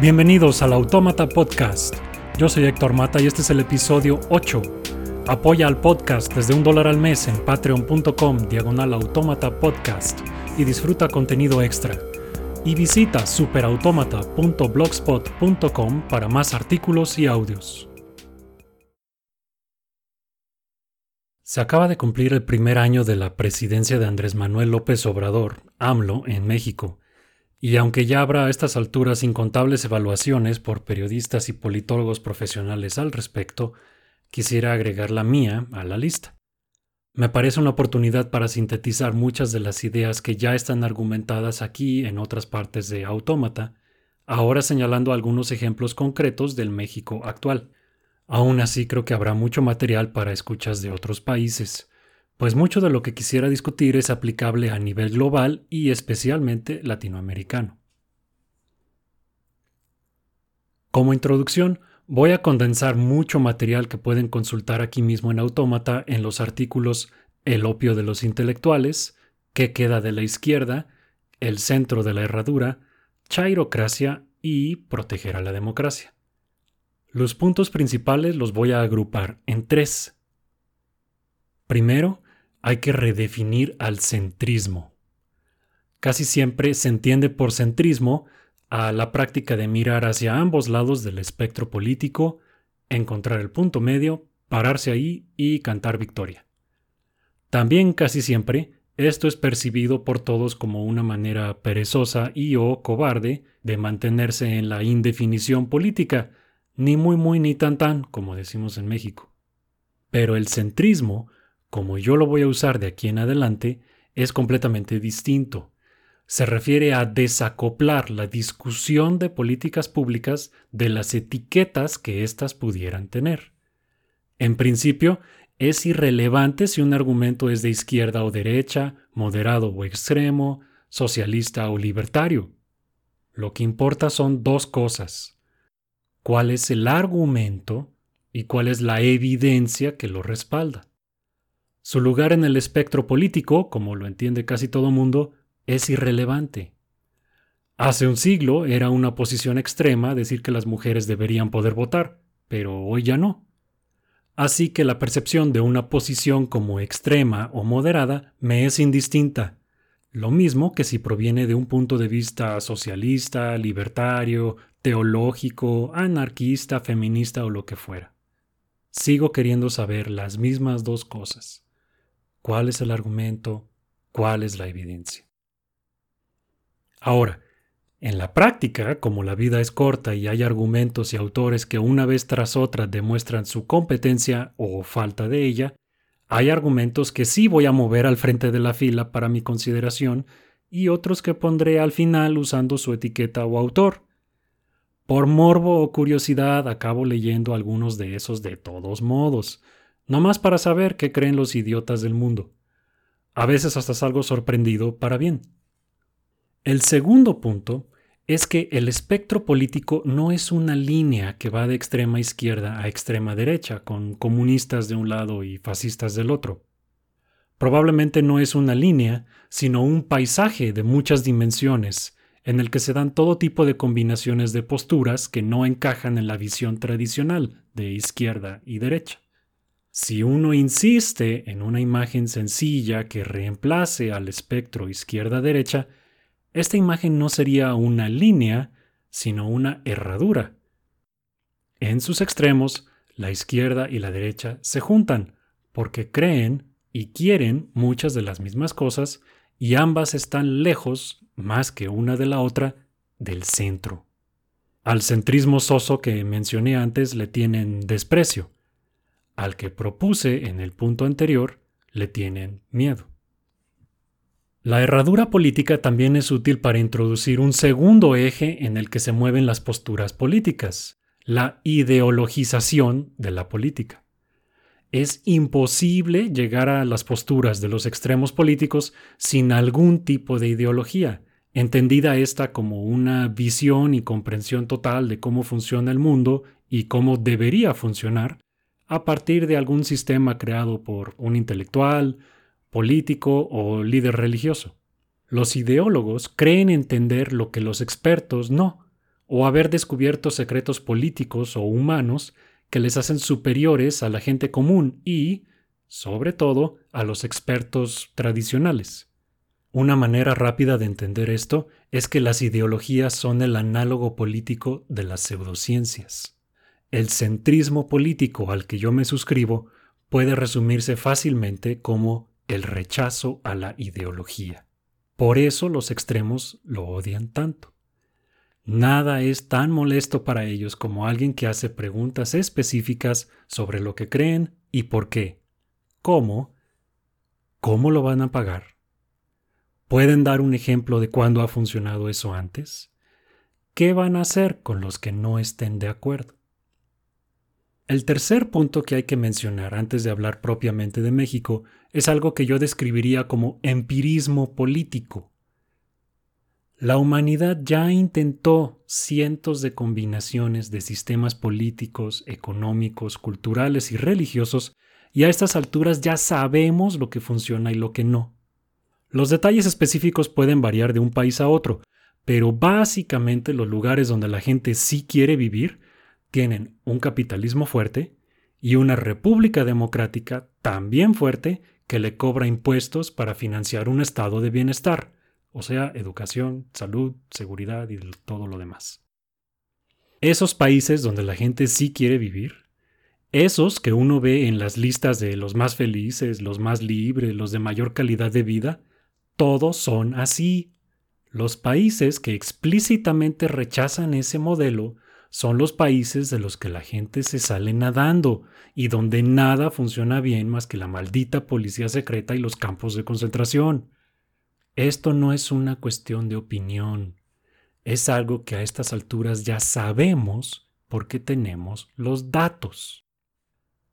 Bienvenidos al Autómata Podcast. Yo soy Héctor Mata y este es el episodio 8. Apoya al podcast desde un dólar al mes en patreon.com diagonal autómata podcast y disfruta contenido extra. Y visita superautomata.blogspot.com para más artículos y audios. Se acaba de cumplir el primer año de la presidencia de Andrés Manuel López Obrador, AMLO, en México y aunque ya habrá a estas alturas incontables evaluaciones por periodistas y politólogos profesionales al respecto, quisiera agregar la mía a la lista. Me parece una oportunidad para sintetizar muchas de las ideas que ya están argumentadas aquí en otras partes de Autómata, ahora señalando algunos ejemplos concretos del México actual. Aún así creo que habrá mucho material para escuchas de otros países pues mucho de lo que quisiera discutir es aplicable a nivel global y especialmente latinoamericano. Como introducción, voy a condensar mucho material que pueden consultar aquí mismo en Autómata en los artículos El opio de los intelectuales, ¿Qué queda de la izquierda?, El centro de la herradura, Chairocracia y Proteger a la democracia. Los puntos principales los voy a agrupar en tres. Primero, hay que redefinir al centrismo. Casi siempre se entiende por centrismo a la práctica de mirar hacia ambos lados del espectro político, encontrar el punto medio, pararse ahí y cantar victoria. También casi siempre esto es percibido por todos como una manera perezosa y o cobarde de mantenerse en la indefinición política, ni muy muy ni tan tan, como decimos en México. Pero el centrismo como yo lo voy a usar de aquí en adelante, es completamente distinto. Se refiere a desacoplar la discusión de políticas públicas de las etiquetas que éstas pudieran tener. En principio, es irrelevante si un argumento es de izquierda o derecha, moderado o extremo, socialista o libertario. Lo que importa son dos cosas. ¿Cuál es el argumento y cuál es la evidencia que lo respalda? Su lugar en el espectro político, como lo entiende casi todo mundo, es irrelevante. Hace un siglo era una posición extrema decir que las mujeres deberían poder votar, pero hoy ya no. Así que la percepción de una posición como extrema o moderada me es indistinta, lo mismo que si proviene de un punto de vista socialista, libertario, teológico, anarquista, feminista o lo que fuera. Sigo queriendo saber las mismas dos cosas cuál es el argumento, cuál es la evidencia. Ahora, en la práctica, como la vida es corta y hay argumentos y autores que una vez tras otra demuestran su competencia o falta de ella, hay argumentos que sí voy a mover al frente de la fila para mi consideración y otros que pondré al final usando su etiqueta o autor. Por morbo o curiosidad acabo leyendo algunos de esos de todos modos, no más para saber qué creen los idiotas del mundo. A veces hasta salgo sorprendido para bien. El segundo punto es que el espectro político no es una línea que va de extrema izquierda a extrema derecha, con comunistas de un lado y fascistas del otro. Probablemente no es una línea, sino un paisaje de muchas dimensiones, en el que se dan todo tipo de combinaciones de posturas que no encajan en la visión tradicional de izquierda y derecha. Si uno insiste en una imagen sencilla que reemplace al espectro izquierda-derecha, esta imagen no sería una línea, sino una herradura. En sus extremos, la izquierda y la derecha se juntan porque creen y quieren muchas de las mismas cosas y ambas están lejos, más que una de la otra, del centro. Al centrismo soso que mencioné antes le tienen desprecio al que propuse en el punto anterior le tienen miedo. La herradura política también es útil para introducir un segundo eje en el que se mueven las posturas políticas, la ideologización de la política. Es imposible llegar a las posturas de los extremos políticos sin algún tipo de ideología, entendida esta como una visión y comprensión total de cómo funciona el mundo y cómo debería funcionar, a partir de algún sistema creado por un intelectual, político o líder religioso. Los ideólogos creen entender lo que los expertos no, o haber descubierto secretos políticos o humanos que les hacen superiores a la gente común y, sobre todo, a los expertos tradicionales. Una manera rápida de entender esto es que las ideologías son el análogo político de las pseudociencias. El centrismo político al que yo me suscribo puede resumirse fácilmente como el rechazo a la ideología. Por eso los extremos lo odian tanto. Nada es tan molesto para ellos como alguien que hace preguntas específicas sobre lo que creen y por qué. ¿Cómo? ¿Cómo lo van a pagar? ¿Pueden dar un ejemplo de cuándo ha funcionado eso antes? ¿Qué van a hacer con los que no estén de acuerdo? El tercer punto que hay que mencionar antes de hablar propiamente de México es algo que yo describiría como empirismo político. La humanidad ya intentó cientos de combinaciones de sistemas políticos, económicos, culturales y religiosos, y a estas alturas ya sabemos lo que funciona y lo que no. Los detalles específicos pueden variar de un país a otro, pero básicamente los lugares donde la gente sí quiere vivir tienen un capitalismo fuerte y una república democrática también fuerte que le cobra impuestos para financiar un estado de bienestar, o sea, educación, salud, seguridad y todo lo demás. Esos países donde la gente sí quiere vivir, esos que uno ve en las listas de los más felices, los más libres, los de mayor calidad de vida, todos son así. Los países que explícitamente rechazan ese modelo son los países de los que la gente se sale nadando y donde nada funciona bien más que la maldita policía secreta y los campos de concentración. Esto no es una cuestión de opinión, es algo que a estas alturas ya sabemos porque tenemos los datos.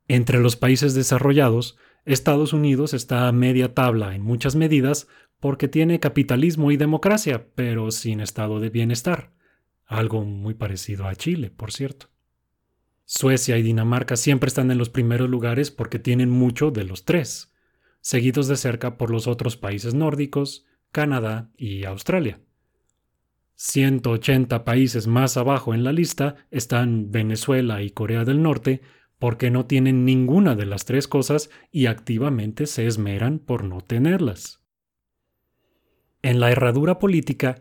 Entre los países desarrollados, Estados Unidos está a media tabla en muchas medidas porque tiene capitalismo y democracia, pero sin estado de bienestar, algo muy parecido a Chile, por cierto. Suecia y Dinamarca siempre están en los primeros lugares porque tienen mucho de los tres, seguidos de cerca por los otros países nórdicos, Canadá y Australia. 180 países más abajo en la lista están Venezuela y Corea del Norte porque no tienen ninguna de las tres cosas y activamente se esmeran por no tenerlas. En la herradura política,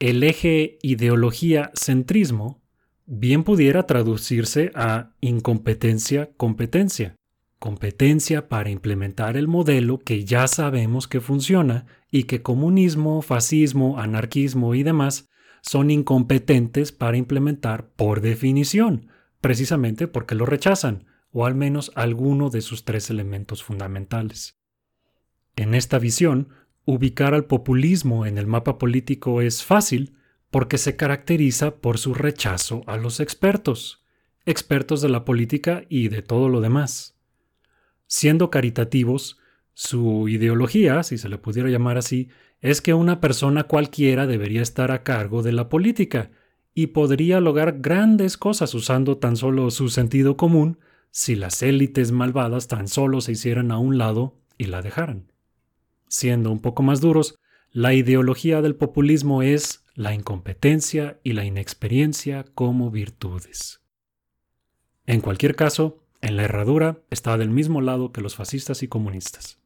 el eje ideología-centrismo bien pudiera traducirse a incompetencia-competencia. Competencia para implementar el modelo que ya sabemos que funciona y que comunismo, fascismo, anarquismo y demás son incompetentes para implementar por definición, precisamente porque lo rechazan, o al menos alguno de sus tres elementos fundamentales. En esta visión, Ubicar al populismo en el mapa político es fácil porque se caracteriza por su rechazo a los expertos, expertos de la política y de todo lo demás. Siendo caritativos, su ideología, si se le pudiera llamar así, es que una persona cualquiera debería estar a cargo de la política y podría lograr grandes cosas usando tan solo su sentido común si las élites malvadas tan solo se hicieran a un lado y la dejaran. Siendo un poco más duros, la ideología del populismo es la incompetencia y la inexperiencia como virtudes. En cualquier caso, en la herradura está del mismo lado que los fascistas y comunistas.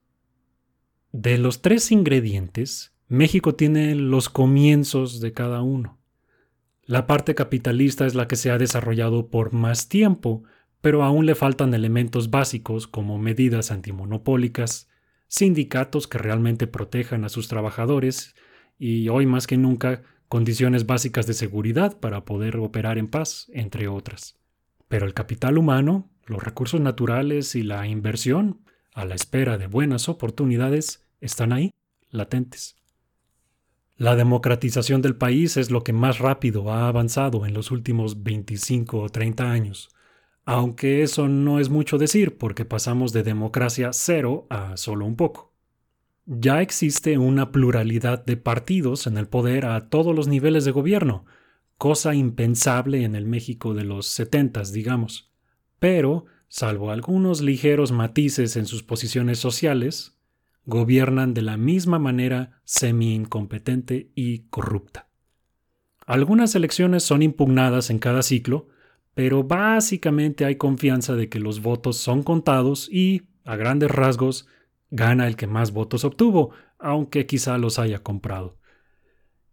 De los tres ingredientes, México tiene los comienzos de cada uno. La parte capitalista es la que se ha desarrollado por más tiempo, pero aún le faltan elementos básicos como medidas antimonopólicas, sindicatos que realmente protejan a sus trabajadores y hoy más que nunca condiciones básicas de seguridad para poder operar en paz, entre otras. Pero el capital humano, los recursos naturales y la inversión, a la espera de buenas oportunidades, están ahí, latentes. La democratización del país es lo que más rápido ha avanzado en los últimos 25 o 30 años aunque eso no es mucho decir porque pasamos de democracia cero a solo un poco. Ya existe una pluralidad de partidos en el poder a todos los niveles de gobierno, cosa impensable en el México de los setentas, digamos. Pero, salvo algunos ligeros matices en sus posiciones sociales, gobiernan de la misma manera semi-incompetente y corrupta. Algunas elecciones son impugnadas en cada ciclo, pero básicamente hay confianza de que los votos son contados y, a grandes rasgos, gana el que más votos obtuvo, aunque quizá los haya comprado.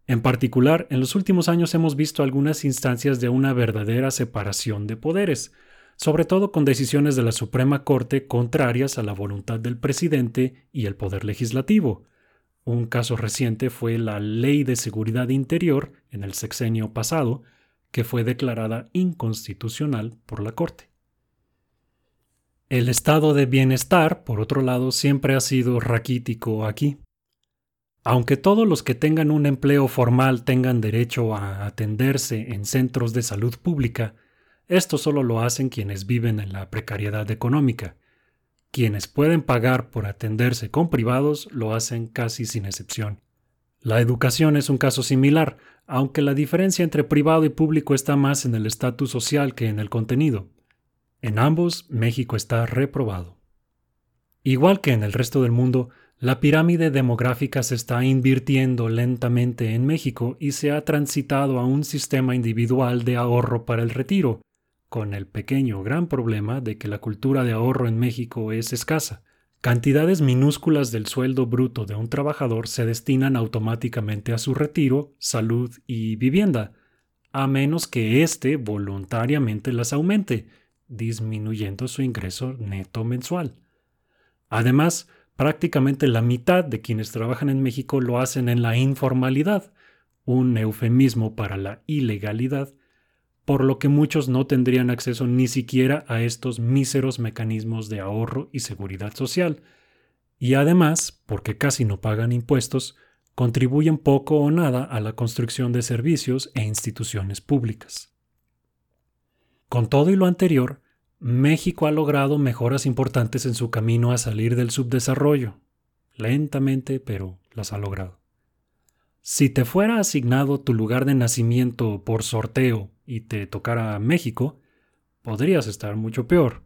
En particular, en los últimos años hemos visto algunas instancias de una verdadera separación de poderes, sobre todo con decisiones de la Suprema Corte contrarias a la voluntad del presidente y el poder legislativo. Un caso reciente fue la Ley de Seguridad Interior en el sexenio pasado, que fue declarada inconstitucional por la Corte. El estado de bienestar, por otro lado, siempre ha sido raquítico aquí. Aunque todos los que tengan un empleo formal tengan derecho a atenderse en centros de salud pública, esto solo lo hacen quienes viven en la precariedad económica. Quienes pueden pagar por atenderse con privados lo hacen casi sin excepción. La educación es un caso similar, aunque la diferencia entre privado y público está más en el estatus social que en el contenido. En ambos, México está reprobado. Igual que en el resto del mundo, la pirámide demográfica se está invirtiendo lentamente en México y se ha transitado a un sistema individual de ahorro para el retiro, con el pequeño gran problema de que la cultura de ahorro en México es escasa. Cantidades minúsculas del sueldo bruto de un trabajador se destinan automáticamente a su retiro, salud y vivienda, a menos que éste voluntariamente las aumente, disminuyendo su ingreso neto mensual. Además, prácticamente la mitad de quienes trabajan en México lo hacen en la informalidad, un eufemismo para la ilegalidad, por lo que muchos no tendrían acceso ni siquiera a estos míseros mecanismos de ahorro y seguridad social, y además, porque casi no pagan impuestos, contribuyen poco o nada a la construcción de servicios e instituciones públicas. Con todo y lo anterior, México ha logrado mejoras importantes en su camino a salir del subdesarrollo. Lentamente, pero las ha logrado. Si te fuera asignado tu lugar de nacimiento por sorteo y te tocara México, podrías estar mucho peor.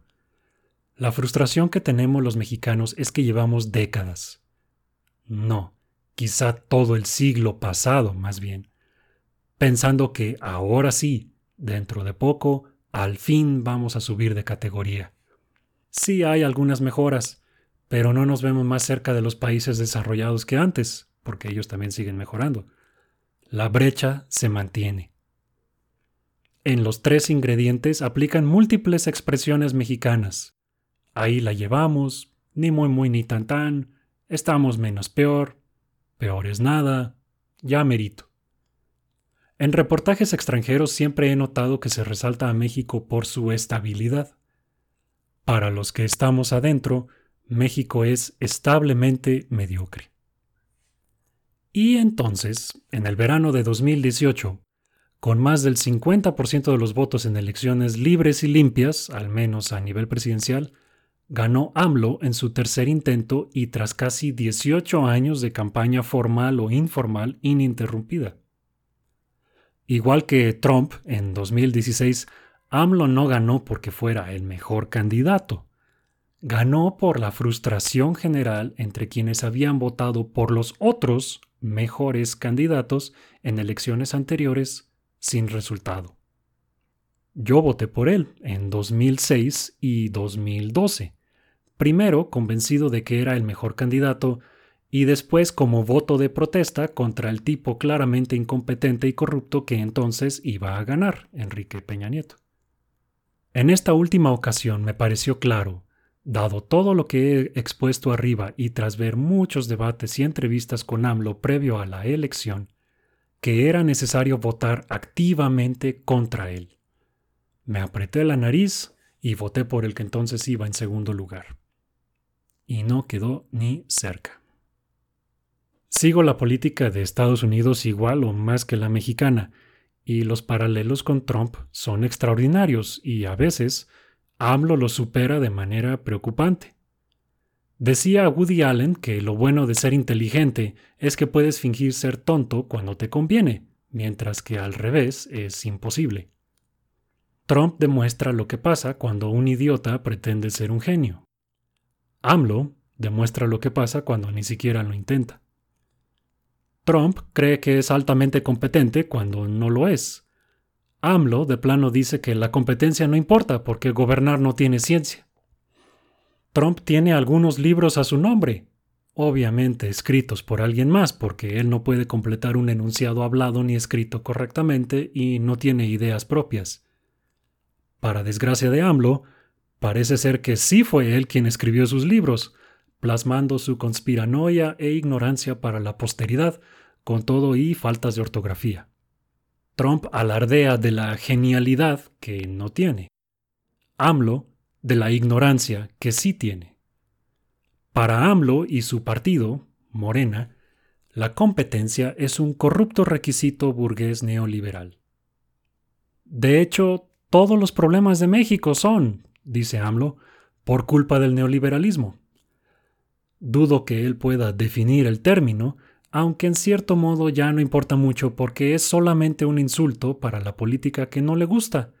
La frustración que tenemos los mexicanos es que llevamos décadas. No, quizá todo el siglo pasado más bien, pensando que ahora sí, dentro de poco, al fin vamos a subir de categoría. Sí hay algunas mejoras, pero no nos vemos más cerca de los países desarrollados que antes porque ellos también siguen mejorando. La brecha se mantiene. En los tres ingredientes aplican múltiples expresiones mexicanas. Ahí la llevamos, ni muy muy ni tan tan, estamos menos peor, peor es nada, ya merito. En reportajes extranjeros siempre he notado que se resalta a México por su estabilidad. Para los que estamos adentro, México es establemente mediocre. Y entonces, en el verano de 2018, con más del 50% de los votos en elecciones libres y limpias, al menos a nivel presidencial, ganó AMLO en su tercer intento y tras casi 18 años de campaña formal o informal ininterrumpida. Igual que Trump en 2016, AMLO no ganó porque fuera el mejor candidato. Ganó por la frustración general entre quienes habían votado por los otros mejores candidatos en elecciones anteriores sin resultado. Yo voté por él en 2006 y 2012, primero convencido de que era el mejor candidato y después como voto de protesta contra el tipo claramente incompetente y corrupto que entonces iba a ganar, Enrique Peña Nieto. En esta última ocasión me pareció claro Dado todo lo que he expuesto arriba y tras ver muchos debates y entrevistas con AMLO previo a la elección, que era necesario votar activamente contra él. Me apreté la nariz y voté por el que entonces iba en segundo lugar. Y no quedó ni cerca. Sigo la política de Estados Unidos igual o más que la mexicana, y los paralelos con Trump son extraordinarios y a veces AMLO lo supera de manera preocupante. Decía Woody Allen que lo bueno de ser inteligente es que puedes fingir ser tonto cuando te conviene, mientras que al revés es imposible. Trump demuestra lo que pasa cuando un idiota pretende ser un genio. AMLO demuestra lo que pasa cuando ni siquiera lo intenta. Trump cree que es altamente competente cuando no lo es. AMLO de plano dice que la competencia no importa porque gobernar no tiene ciencia. Trump tiene algunos libros a su nombre, obviamente escritos por alguien más porque él no puede completar un enunciado hablado ni escrito correctamente y no tiene ideas propias. Para desgracia de AMLO, parece ser que sí fue él quien escribió sus libros, plasmando su conspiranoia e ignorancia para la posteridad, con todo y faltas de ortografía. Trump alardea de la genialidad que no tiene. AMLO de la ignorancia que sí tiene. Para AMLO y su partido, Morena, la competencia es un corrupto requisito burgués neoliberal. De hecho, todos los problemas de México son, dice AMLO, por culpa del neoliberalismo. Dudo que él pueda definir el término, aunque en cierto modo ya no importa mucho porque es solamente un insulto para la política que no le gusta,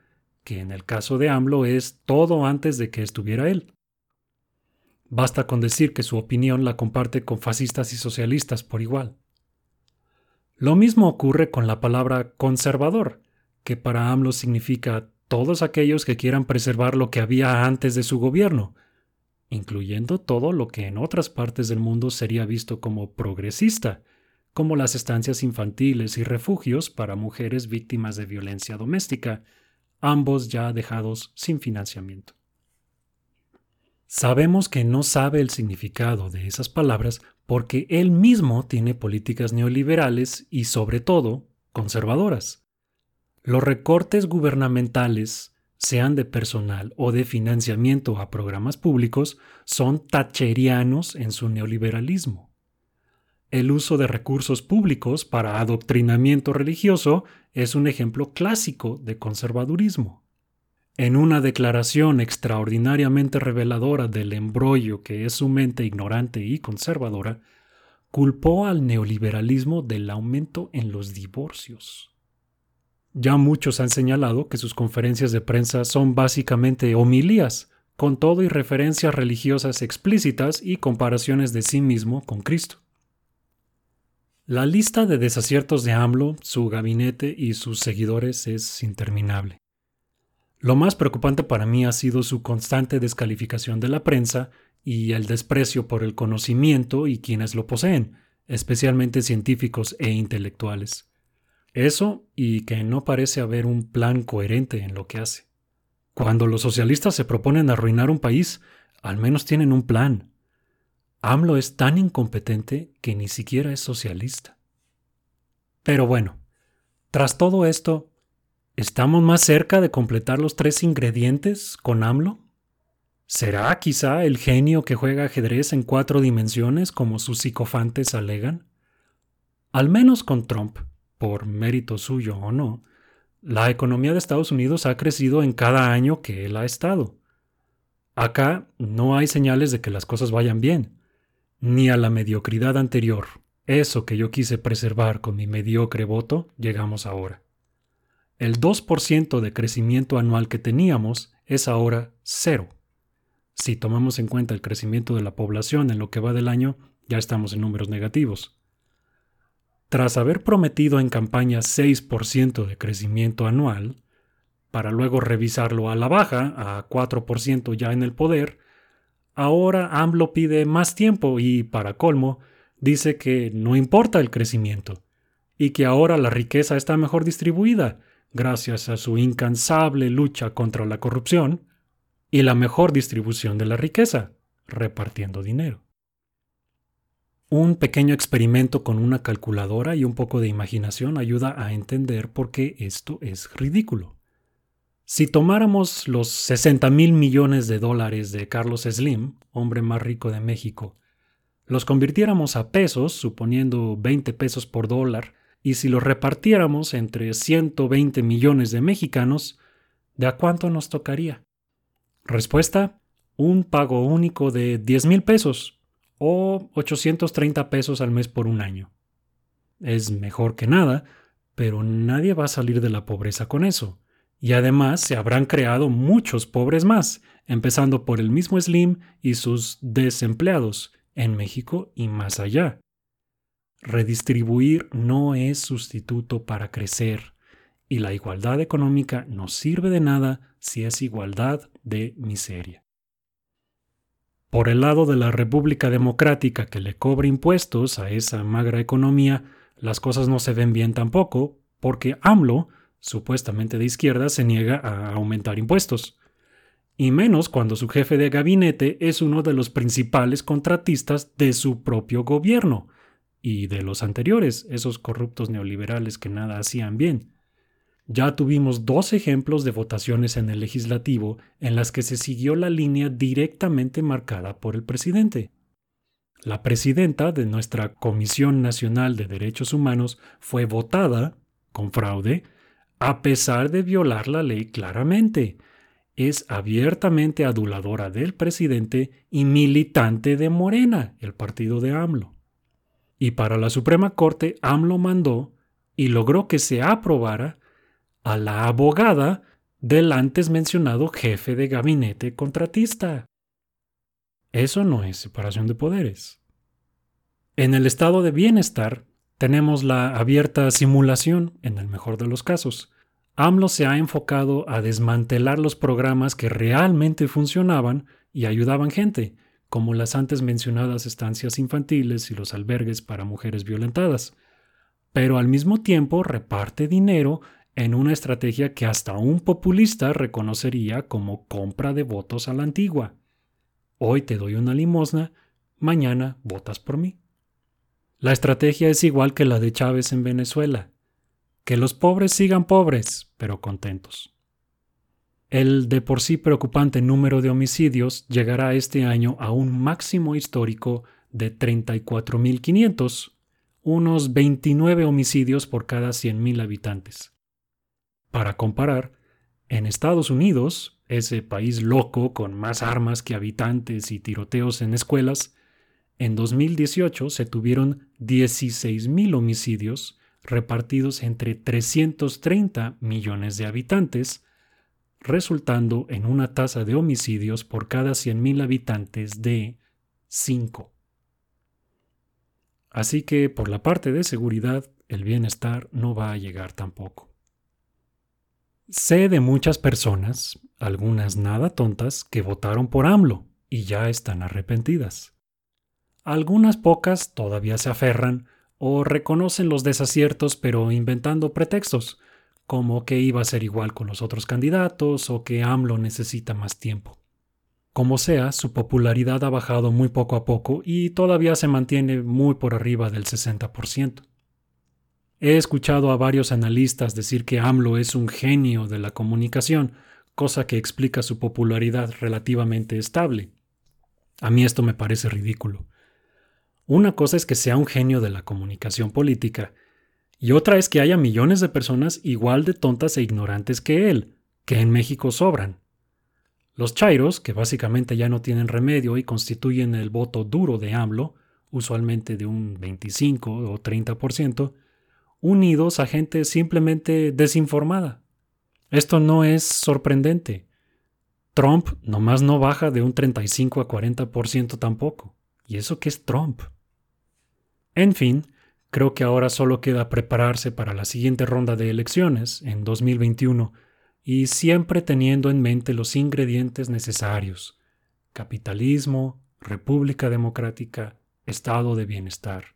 que en el caso de AMLO es todo antes de que estuviera él. Basta con decir que su opinión la comparte con fascistas y socialistas por igual. Lo mismo ocurre con la palabra conservador, que para AMLO significa todos aquellos que quieran preservar lo que había antes de su gobierno, incluyendo todo lo que en otras partes del mundo sería visto como progresista, como las estancias infantiles y refugios para mujeres víctimas de violencia doméstica, ambos ya dejados sin financiamiento. Sabemos que no sabe el significado de esas palabras porque él mismo tiene políticas neoliberales y sobre todo conservadoras. Los recortes gubernamentales sean de personal o de financiamiento a programas públicos, son tacherianos en su neoliberalismo. El uso de recursos públicos para adoctrinamiento religioso es un ejemplo clásico de conservadurismo. En una declaración extraordinariamente reveladora del embrollo que es su mente ignorante y conservadora, culpó al neoliberalismo del aumento en los divorcios. Ya muchos han señalado que sus conferencias de prensa son básicamente homilías, con todo y referencias religiosas explícitas y comparaciones de sí mismo con Cristo. La lista de desaciertos de AMLO, su gabinete y sus seguidores es interminable. Lo más preocupante para mí ha sido su constante descalificación de la prensa y el desprecio por el conocimiento y quienes lo poseen, especialmente científicos e intelectuales. Eso y que no parece haber un plan coherente en lo que hace. Cuando los socialistas se proponen arruinar un país, al menos tienen un plan. AMLO es tan incompetente que ni siquiera es socialista. Pero bueno, tras todo esto, ¿estamos más cerca de completar los tres ingredientes con AMLO? ¿Será quizá el genio que juega ajedrez en cuatro dimensiones como sus psicofantes alegan? Al menos con Trump por mérito suyo o no, la economía de Estados Unidos ha crecido en cada año que él ha estado. Acá no hay señales de que las cosas vayan bien, ni a la mediocridad anterior, eso que yo quise preservar con mi mediocre voto, llegamos ahora. El 2% de crecimiento anual que teníamos es ahora cero. Si tomamos en cuenta el crecimiento de la población en lo que va del año, ya estamos en números negativos. Tras haber prometido en campaña 6% de crecimiento anual, para luego revisarlo a la baja, a 4% ya en el poder, ahora AMLO pide más tiempo y, para colmo, dice que no importa el crecimiento y que ahora la riqueza está mejor distribuida gracias a su incansable lucha contra la corrupción y la mejor distribución de la riqueza, repartiendo dinero. Un pequeño experimento con una calculadora y un poco de imaginación ayuda a entender por qué esto es ridículo. Si tomáramos los 60 mil millones de dólares de Carlos Slim, hombre más rico de México, los convirtiéramos a pesos, suponiendo 20 pesos por dólar, y si los repartiéramos entre 120 millones de mexicanos, ¿de a cuánto nos tocaría? Respuesta, un pago único de 10 mil pesos, o 830 pesos al mes por un año. Es mejor que nada, pero nadie va a salir de la pobreza con eso. Y además se habrán creado muchos pobres más, empezando por el mismo Slim y sus desempleados, en México y más allá. Redistribuir no es sustituto para crecer y la igualdad económica no sirve de nada si es igualdad de miseria. Por el lado de la República Democrática que le cobra impuestos a esa magra economía, las cosas no se ven bien tampoco, porque AMLO, supuestamente de izquierda, se niega a aumentar impuestos. Y menos cuando su jefe de gabinete es uno de los principales contratistas de su propio gobierno, y de los anteriores, esos corruptos neoliberales que nada hacían bien. Ya tuvimos dos ejemplos de votaciones en el legislativo en las que se siguió la línea directamente marcada por el presidente. La presidenta de nuestra Comisión Nacional de Derechos Humanos fue votada, con fraude, a pesar de violar la ley claramente. Es abiertamente aduladora del presidente y militante de Morena, el partido de AMLO. Y para la Suprema Corte, AMLO mandó y logró que se aprobara a la abogada del antes mencionado jefe de gabinete contratista. Eso no es separación de poderes. En el estado de bienestar tenemos la abierta simulación, en el mejor de los casos. AMLO se ha enfocado a desmantelar los programas que realmente funcionaban y ayudaban gente, como las antes mencionadas estancias infantiles y los albergues para mujeres violentadas. Pero al mismo tiempo reparte dinero en una estrategia que hasta un populista reconocería como compra de votos a la antigua. Hoy te doy una limosna, mañana votas por mí. La estrategia es igual que la de Chávez en Venezuela. Que los pobres sigan pobres, pero contentos. El de por sí preocupante número de homicidios llegará este año a un máximo histórico de 34.500, unos 29 homicidios por cada 100.000 habitantes. Para comparar, en Estados Unidos, ese país loco con más armas que habitantes y tiroteos en escuelas, en 2018 se tuvieron 16.000 homicidios repartidos entre 330 millones de habitantes, resultando en una tasa de homicidios por cada 100.000 habitantes de 5. Así que por la parte de seguridad, el bienestar no va a llegar tampoco. Sé de muchas personas, algunas nada tontas, que votaron por AMLO y ya están arrepentidas. Algunas pocas todavía se aferran o reconocen los desaciertos pero inventando pretextos, como que iba a ser igual con los otros candidatos o que AMLO necesita más tiempo. Como sea, su popularidad ha bajado muy poco a poco y todavía se mantiene muy por arriba del 60%. He escuchado a varios analistas decir que AMLO es un genio de la comunicación, cosa que explica su popularidad relativamente estable. A mí esto me parece ridículo. Una cosa es que sea un genio de la comunicación política, y otra es que haya millones de personas igual de tontas e ignorantes que él, que en México sobran. Los chairos, que básicamente ya no tienen remedio y constituyen el voto duro de AMLO, usualmente de un 25 o 30%, unidos a gente simplemente desinformada. Esto no es sorprendente. Trump nomás no baja de un 35 a 40% tampoco. ¿Y eso qué es Trump? En fin, creo que ahora solo queda prepararse para la siguiente ronda de elecciones en 2021 y siempre teniendo en mente los ingredientes necesarios. Capitalismo, República Democrática, Estado de Bienestar.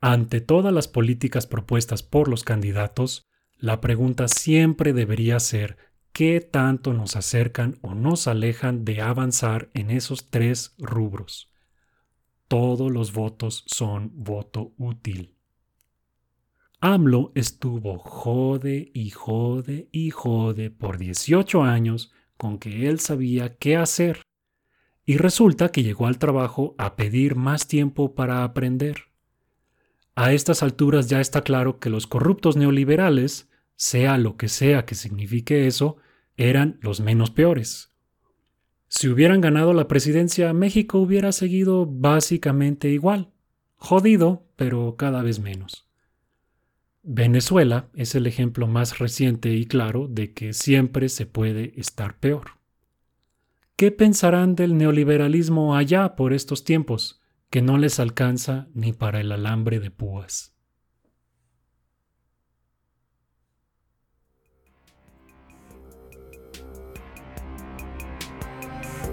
Ante todas las políticas propuestas por los candidatos, la pregunta siempre debería ser qué tanto nos acercan o nos alejan de avanzar en esos tres rubros. Todos los votos son voto útil. AMLO estuvo jode y jode y jode por 18 años con que él sabía qué hacer. Y resulta que llegó al trabajo a pedir más tiempo para aprender. A estas alturas ya está claro que los corruptos neoliberales, sea lo que sea que signifique eso, eran los menos peores. Si hubieran ganado la presidencia, México hubiera seguido básicamente igual. Jodido, pero cada vez menos. Venezuela es el ejemplo más reciente y claro de que siempre se puede estar peor. ¿Qué pensarán del neoliberalismo allá por estos tiempos? que no les alcanza ni para el alambre de púas.